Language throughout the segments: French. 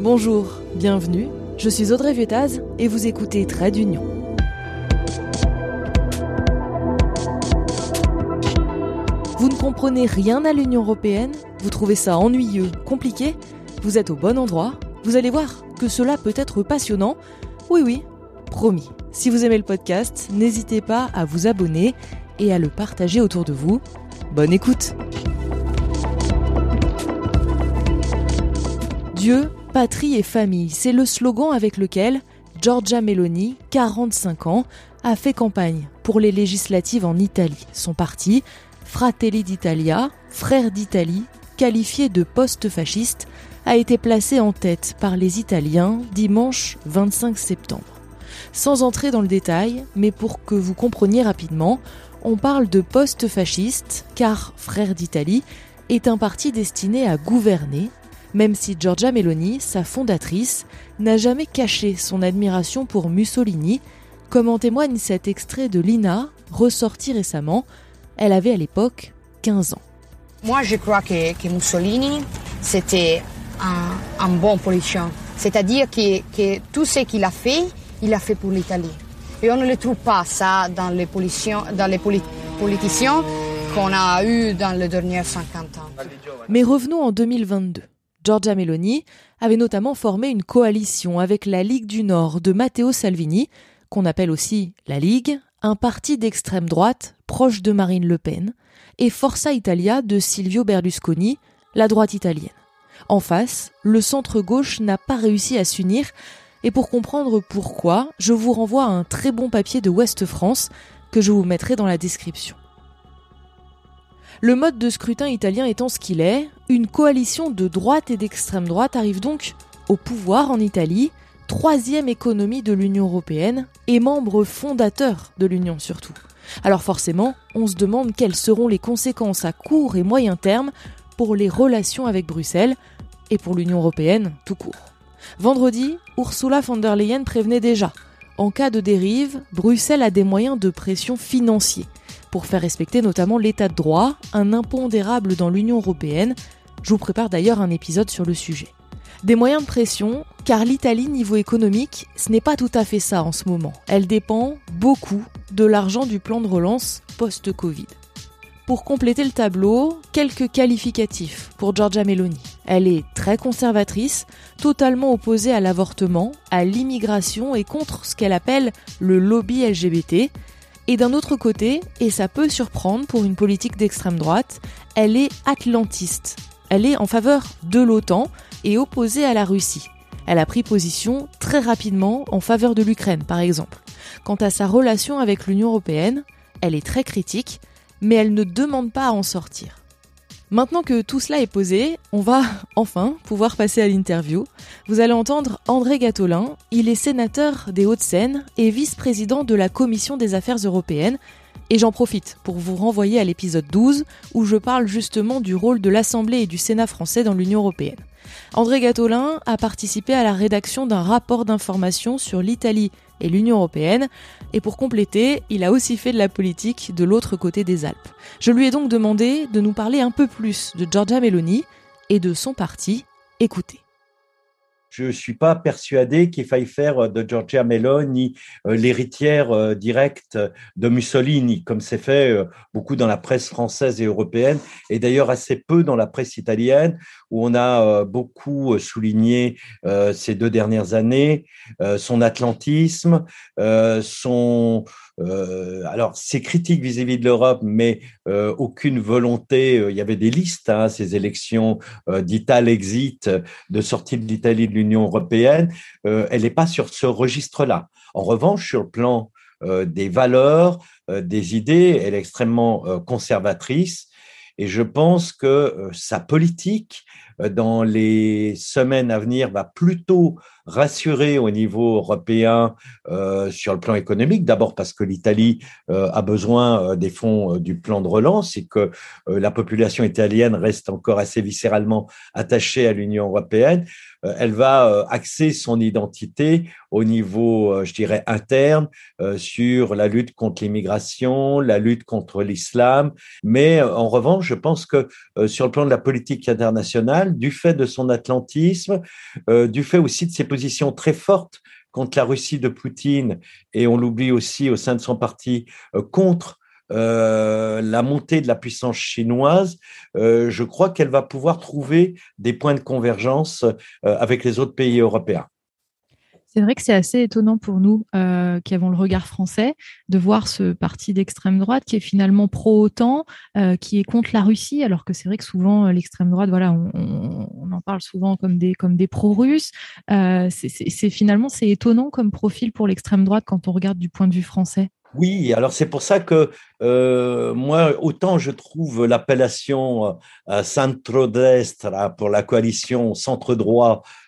Bonjour, bienvenue. Je suis Audrey Vietaz et vous écoutez Trait d'Union. Vous ne comprenez rien à l'Union européenne Vous trouvez ça ennuyeux, compliqué Vous êtes au bon endroit Vous allez voir que cela peut être passionnant. Oui, oui, promis. Si vous aimez le podcast, n'hésitez pas à vous abonner et à le partager autour de vous. Bonne écoute Dieu, patrie et famille, c'est le slogan avec lequel Giorgia Meloni, 45 ans, a fait campagne pour les législatives en Italie. Son parti, Fratelli d'Italia, Frères d'Italie, qualifié de post-fasciste, a été placé en tête par les Italiens dimanche 25 septembre. Sans entrer dans le détail, mais pour que vous compreniez rapidement, on parle de post-fasciste car Frères d'Italie est un parti destiné à gouverner, même si Giorgia Meloni, sa fondatrice, n'a jamais caché son admiration pour Mussolini, comme en témoigne cet extrait de Lina, ressorti récemment, elle avait à l'époque 15 ans. Moi, je crois que, que Mussolini, c'était un, un, bon politicien. C'est-à-dire que, que, tout ce qu'il a fait, il l'a fait pour l'Italie. Et on ne le trouve pas ça dans les, politiciens, dans les politiciens qu'on a eu dans les derniers 50 ans. Mais revenons en 2022. Giorgia Meloni avait notamment formé une coalition avec la Ligue du Nord de Matteo Salvini, qu'on appelle aussi la Ligue, un parti d'extrême droite proche de Marine Le Pen, et Forza Italia de Silvio Berlusconi, la droite italienne. En face, le centre-gauche n'a pas réussi à s'unir, et pour comprendre pourquoi, je vous renvoie un très bon papier de Ouest France que je vous mettrai dans la description. Le mode de scrutin italien étant ce qu'il est, une coalition de droite et d'extrême droite arrive donc au pouvoir en Italie, troisième économie de l'Union européenne et membre fondateur de l'Union surtout. Alors forcément, on se demande quelles seront les conséquences à court et moyen terme pour les relations avec Bruxelles et pour l'Union européenne tout court. Vendredi, Ursula von der Leyen prévenait déjà. En cas de dérive, Bruxelles a des moyens de pression financiers pour faire respecter notamment l'état de droit, un impondérable dans l'Union européenne. Je vous prépare d'ailleurs un épisode sur le sujet. Des moyens de pression, car l'Italie niveau économique, ce n'est pas tout à fait ça en ce moment. Elle dépend beaucoup de l'argent du plan de relance post-Covid. Pour compléter le tableau, quelques qualificatifs pour Giorgia Meloni. Elle est très conservatrice, totalement opposée à l'avortement, à l'immigration et contre ce qu'elle appelle le lobby LGBT. Et d'un autre côté, et ça peut surprendre pour une politique d'extrême droite, elle est atlantiste. Elle est en faveur de l'OTAN et opposée à la Russie. Elle a pris position très rapidement en faveur de l'Ukraine, par exemple. Quant à sa relation avec l'Union européenne, elle est très critique, mais elle ne demande pas à en sortir. Maintenant que tout cela est posé, on va enfin pouvoir passer à l'interview. Vous allez entendre André Gatolin, il est sénateur des Hauts-de-Seine et vice-président de la Commission des Affaires européennes. Et j'en profite pour vous renvoyer à l'épisode 12 où je parle justement du rôle de l'Assemblée et du Sénat français dans l'Union européenne. André Gatolin a participé à la rédaction d'un rapport d'information sur l'Italie et l'Union européenne, et pour compléter, il a aussi fait de la politique de l'autre côté des Alpes. Je lui ai donc demandé de nous parler un peu plus de Giorgia Meloni et de son parti. Écoutez je ne suis pas persuadé qu'il faille faire de Giorgia Meloni euh, l'héritière euh, directe de Mussolini, comme c'est fait euh, beaucoup dans la presse française et européenne, et d'ailleurs assez peu dans la presse italienne, où on a beaucoup souligné ces deux dernières années son atlantisme, son euh, alors, ces critiques vis-à-vis de l'Europe, mais euh, aucune volonté. Euh, il y avait des listes, hein, ces élections d'Ital-Exit, de sortie de l'Italie de l'Union européenne. elle n'est pas sur ce registre-là. En revanche, sur le plan des valeurs, des idées, elle est extrêmement conservatrice. Et je pense que sa politique, dans les semaines à venir, va plutôt rassurer au niveau européen euh, sur le plan économique. D'abord parce que l'Italie euh, a besoin euh, des fonds du plan de relance et que la population italienne reste encore assez viscéralement attachée à l'Union européenne. elle va axer son identité au niveau, je dirais, interne sur la lutte contre l'immigration, la lutte contre l'islam. Mais en revanche, je pense que sur le plan de la politique internationale, du fait de son atlantisme, du fait aussi de ses positions très fortes contre la Russie de Poutine, et on l'oublie aussi au sein de son parti, contre la montée de la puissance chinoise, je crois qu'elle va pouvoir trouver des points de convergence avec les autres pays européens. C'est vrai que c'est assez étonnant pour nous euh, qui avons le regard français de voir ce parti d'extrême droite qui est finalement pro-OTAN, euh, qui est contre la Russie, alors que c'est vrai que souvent euh, l'extrême droite, voilà, on, en parle souvent comme des, comme des pro-russes. c'est finalement c'est étonnant comme profil pour l'extrême droite quand on regarde du point de vue français. Oui, alors c'est pour ça que moi, autant je trouve l'appellation centro-destra pour la coalition centre-droit euh,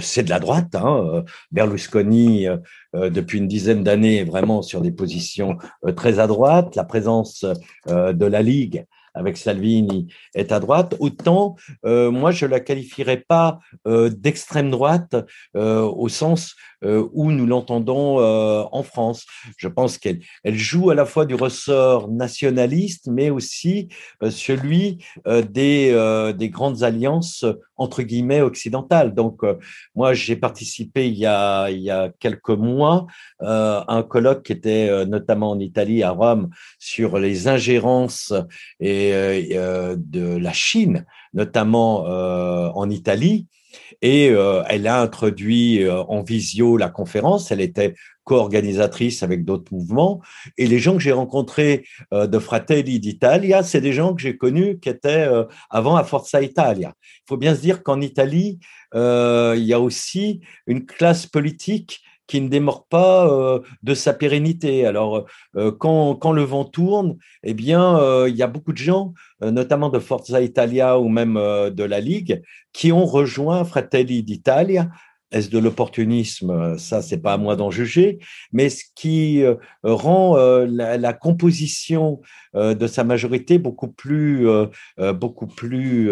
c'est de la droite. Hein. Euh, Berlusconi, euh, depuis une dizaine d'années, est vraiment sur des positions très à droite. La présence de la Ligue avec Salvini est à droite, autant moi je la qualifierais pas d'extrême droite au sens euh, où nous l'entendons euh, en France. Je pense qu'elle elle joue à la fois du ressort nationaliste, mais aussi euh, celui des, des grandes alliances entre guillemets occidentales. Donc, moi, j'ai participé il y a, il y a quelques mois à un colloque qui était notamment en Italie, à Rome, sur les ingérences et, de la Chine, notamment en Italie. Et euh, elle a introduit euh, en visio la conférence. Elle était co-organisatrice avec d'autres mouvements. Et les gens que j'ai rencontrés euh, de Fratelli d'Italia, c'est des gens que j'ai connus qui étaient avant à Forza Italia. Il faut bien se dire qu'en Italie, il y a aussi une classe politique qui ne démord pas euh, de sa pérennité. Alors, euh, quand, quand, le vent tourne, eh bien, euh, il y a beaucoup de gens, notamment de Forza Italia ou même de la Ligue, qui ont rejoint Fratelli d'Italia. Est-ce de l'opportunisme? Ça, c'est pas à moi d'en juger. Mais ce qui rend la, la, composition de sa majorité beaucoup plus, beaucoup plus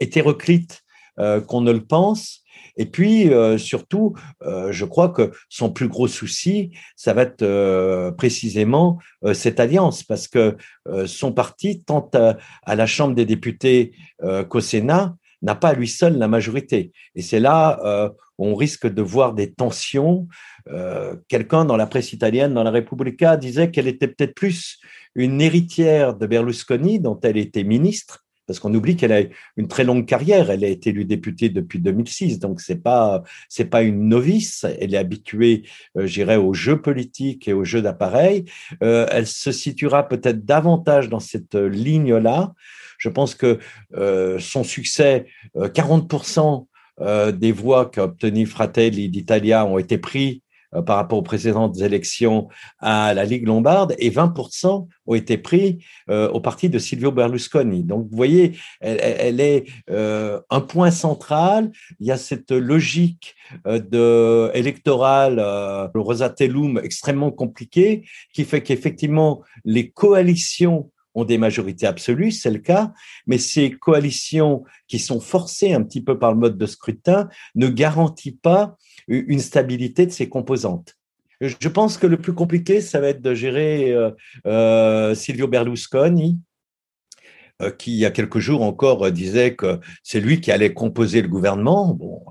hétéroclite qu'on ne le pense, et puis, euh, surtout, euh, je crois que son plus gros souci, ça va être euh, précisément cette alliance, parce que son parti, tant à, la Chambre des députés qu'au Sénat, n'a pas à lui seul la majorité. Et c'est là où on risque de voir des tensions. Quelqu'un dans la presse italienne, dans la Repubblica, disait qu'elle était peut-être plus une héritière de Berlusconi, dont elle était ministre, parce qu'on oublie qu'elle a une très longue carrière. Elle a été élue députée depuis 2006, donc c'est pas c'est pas une novice. Elle est habituée, euh, j'irais, aux jeux politiques et aux jeux d'appareil. Euh, elle se situera peut-être davantage dans cette ligne-là. Je pense que euh, son succès, 40% des voix qu'a obtenu Fratelli d'Italia ont été pris euh, par rapport aux précédentes élections à la Ligue lombarde et 20% ont été pris euh, au parti de Silvio Berlusconi. Donc, vous voyez, elle, est euh, un point central. Il y a cette logique de électorale, le Rosatellum extrêmement compliqué, qui fait qu'effectivement, les coalitions ont des majorités absolues, c'est le cas, mais ces coalitions qui sont forcées un petit peu par le mode de scrutin ne garantissent pas une stabilité de ses composantes. Je pense que le plus compliqué, ça va être de gérer euh, euh, Silvio Berlusconi, euh, qui il y a quelques jours encore disait que c'est lui qui allait composer le gouvernement. Bon,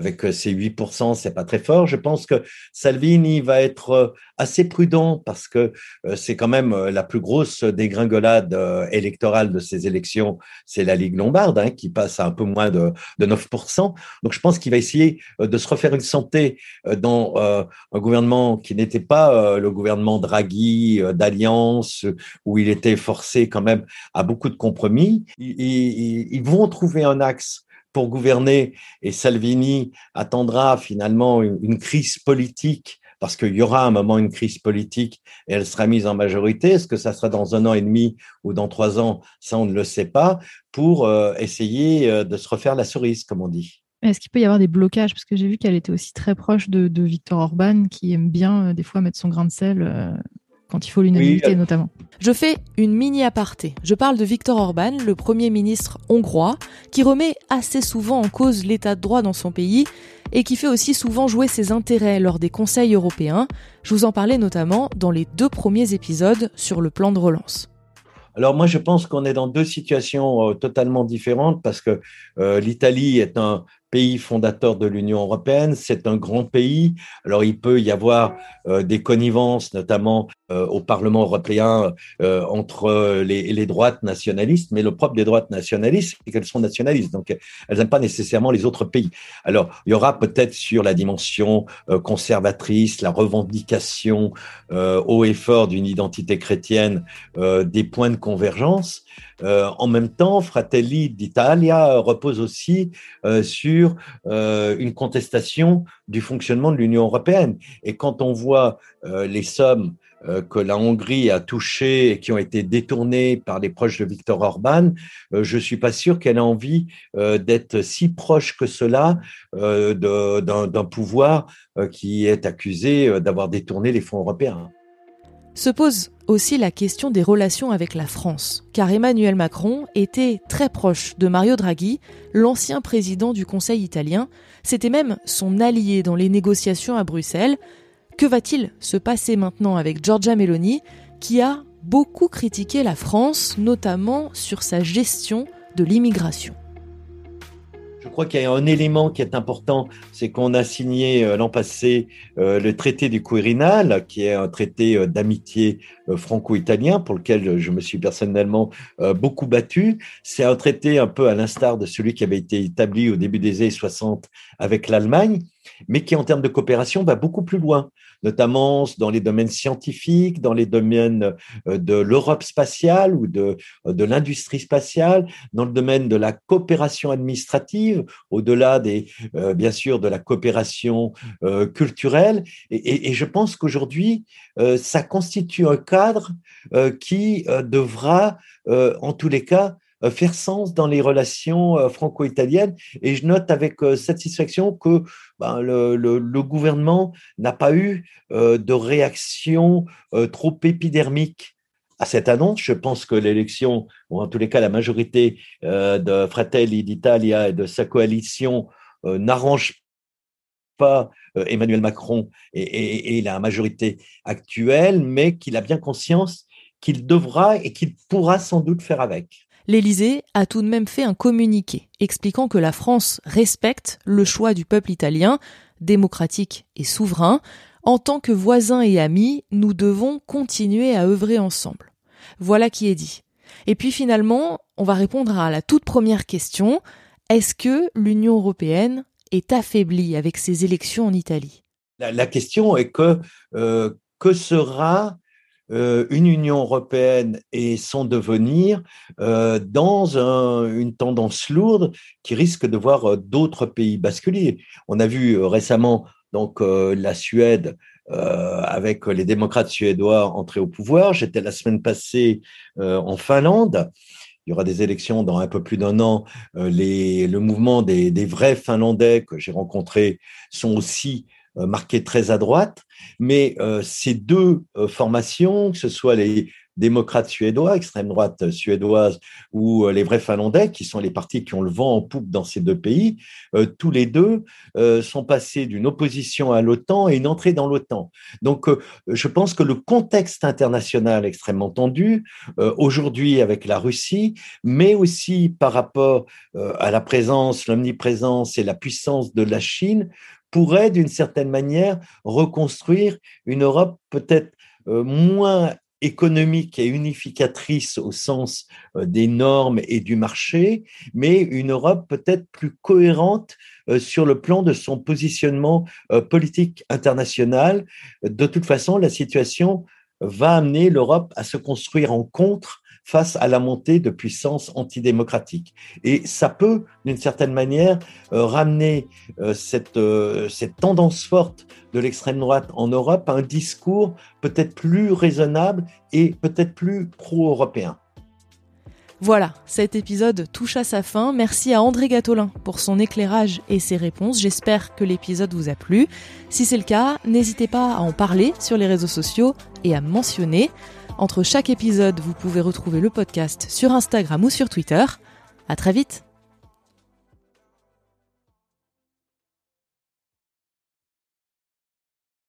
avec euh, ces 8%, c'est pas très fort. Je pense que Salvini va être euh, assez prudent parce que euh, c'est quand même la plus grosse dégringolade électorale de ces élections, c'est la Ligue lombarde hein, qui passe à un peu moins de, 9%. Donc je pense qu'il va essayer de se refaire une santé dans un gouvernement qui n'était pas le gouvernement Draghi d'alliance où il était forcé quand même à beaucoup de compromis. ils vont trouver un axe pour gouverner et Salvini attendra finalement une, crise politique parce qu'il y aura un moment une crise politique et elle sera mise en majorité. Est-ce que ça sera dans un an et demi ou dans trois ans? Ça, on ne le sait pas, pour euh, essayer euh, de se refaire la cerise, comme on dit. Est-ce qu'il peut y avoir des blocages? Parce que j'ai vu qu'elle était aussi très proche de, de Victor Orban, qui aime bien euh, des fois mettre son grain de sel quand il faut l'unanimité notamment. Je fais une mini aparté. Je parle de Viktor Orban, le Premier ministre hongrois, qui remet assez souvent en cause l'état de droit dans son pays et qui fait aussi souvent jouer ses intérêts lors des conseils européens. Je vous en parlais notamment dans les deux premiers épisodes sur le plan de relance. Alors moi, je pense qu'on est dans deux situations totalement différentes parce que l'Italie est un pays fondateur de l'Union européenne. C'est un grand pays. Alors, il peut y avoir euh, des connivences, notamment euh, au Parlement européen, euh, entre les, les, droites nationalistes. Mais le propre des droites nationalistes, c'est qu'elles sont nationalistes. Donc, elles n'aiment pas nécessairement les autres pays. Alors, il y aura peut-être sur la dimension conservatrice, la revendication haut et fort d'une identité chrétienne, des points de convergence. En même temps, Fratelli d'Italia repose aussi sur euh, une contestation du fonctionnement de l'Union européenne. Et quand on voit euh, les sommes euh, que la Hongrie a touchées et qui ont été détournées par les proches de Viktor Orban, je ne suis pas sûr qu'elle ait envie d'être si proche que cela d'un pouvoir qui est accusé d'avoir détourné les fonds européens. Se pose aussi la question des relations avec la France, car Emmanuel Macron était très proche de Mario Draghi, l'ancien président du Conseil italien, c'était même son allié dans les négociations à Bruxelles. Que va-t-il se passer maintenant avec Giorgia Meloni, qui a beaucoup critiqué la France, notamment sur sa gestion de l'immigration? Je crois qu'il y a un élément qui est important, c'est qu'on a signé euh, l'an passé euh, le traité du Quirinal, qui est un traité euh, d'amitié franco-italien pour lequel je me suis personnellement beaucoup battu. C'est un traité un peu à l'instar de celui qui avait été établi au début des années 60 avec l'Allemagne, mais qui en termes de coopération va beaucoup plus loin notamment dans les domaines scientifiques, dans les domaines euh, de l'Europe spatiale ou de, de l'industrie spatiale, dans le domaine de la coopération administrative, au-delà des, euh, bien sûr, de la coopération euh, culturelle. Et, et, je pense qu'aujourd'hui, ça constitue un cadre qui devra, en tous les cas, euh, faire sens dans les relations euh, franco-italiennes. Et je note avec euh, satisfaction que ben, le, le, gouvernement n'a pas eu de réaction trop épidermique à cette annonce. Je pense que l'élection, ou en tous les cas la majorité de Fratelli d'Italia et de sa coalition n'arrange pas Emmanuel Macron et, et, et, la majorité actuelle, mais qu'il a bien conscience qu'il devra et qu'il pourra sans doute faire avec l'Élysée a tout de même fait un communiqué expliquant que la France respecte le choix du peuple italien, démocratique et souverain. En tant que voisins et amis, nous devons continuer à œuvrer ensemble. Voilà qui est dit. Et puis finalement, on va répondre à la toute première question. Est-ce que l'Union européenne est affaiblie avec ces élections en Italie? La, question est que euh, que sera euh, une Union européenne et son devenir euh, dans une tendance lourde qui risque de voir euh, d'autres pays basculer. On a vu récemment donc la Suède avec les démocrates suédois entrer au pouvoir. J'étais la semaine passée en Finlande. Il y aura des élections dans un peu plus d'un an. Le mouvement des, vrais Finlandais que j'ai rencontrés sont aussi marqué très à droite, mais euh, ces deux euh, formations, que ce soit les démocrates suédois, extrême droite suédoise, ou les vrais finlandais, qui sont les partis qui ont le vent en poupe dans ces deux pays, tous les deux sont passés d'une opposition à l'OTAN et une entrée dans l'OTAN. Donc, je pense que le contexte international extrêmement tendu, aujourd'hui avec la Russie, mais aussi par rapport à la présence, l'omniprésence et la puissance de la Chine, pourrait d'une certaine manière reconstruire une Europe peut-être euh, moins économique et unificatrice au sens euh, des normes et du marché, mais une Europe peut-être plus cohérente euh, sur le plan de son positionnement politique international. De toute façon, la situation va amener l'Europe à se construire en contre face à la montée de puissances antidémocratiques. Et ça peut, d'une certaine manière, euh, ramener euh, cette, euh, cette tendance forte de l'extrême droite en Europe à un discours peut-être plus raisonnable et peut-être plus pro-européen. Voilà, cet épisode touche à sa fin. Merci à André Gatolin pour son éclairage et ses réponses. J'espère que l'épisode vous a plu. Si c'est le cas, n'hésitez pas à en parler sur les réseaux sociaux et à mentionner. Entre chaque épisode, vous pouvez retrouver le podcast sur Instagram ou sur Twitter. À très vite!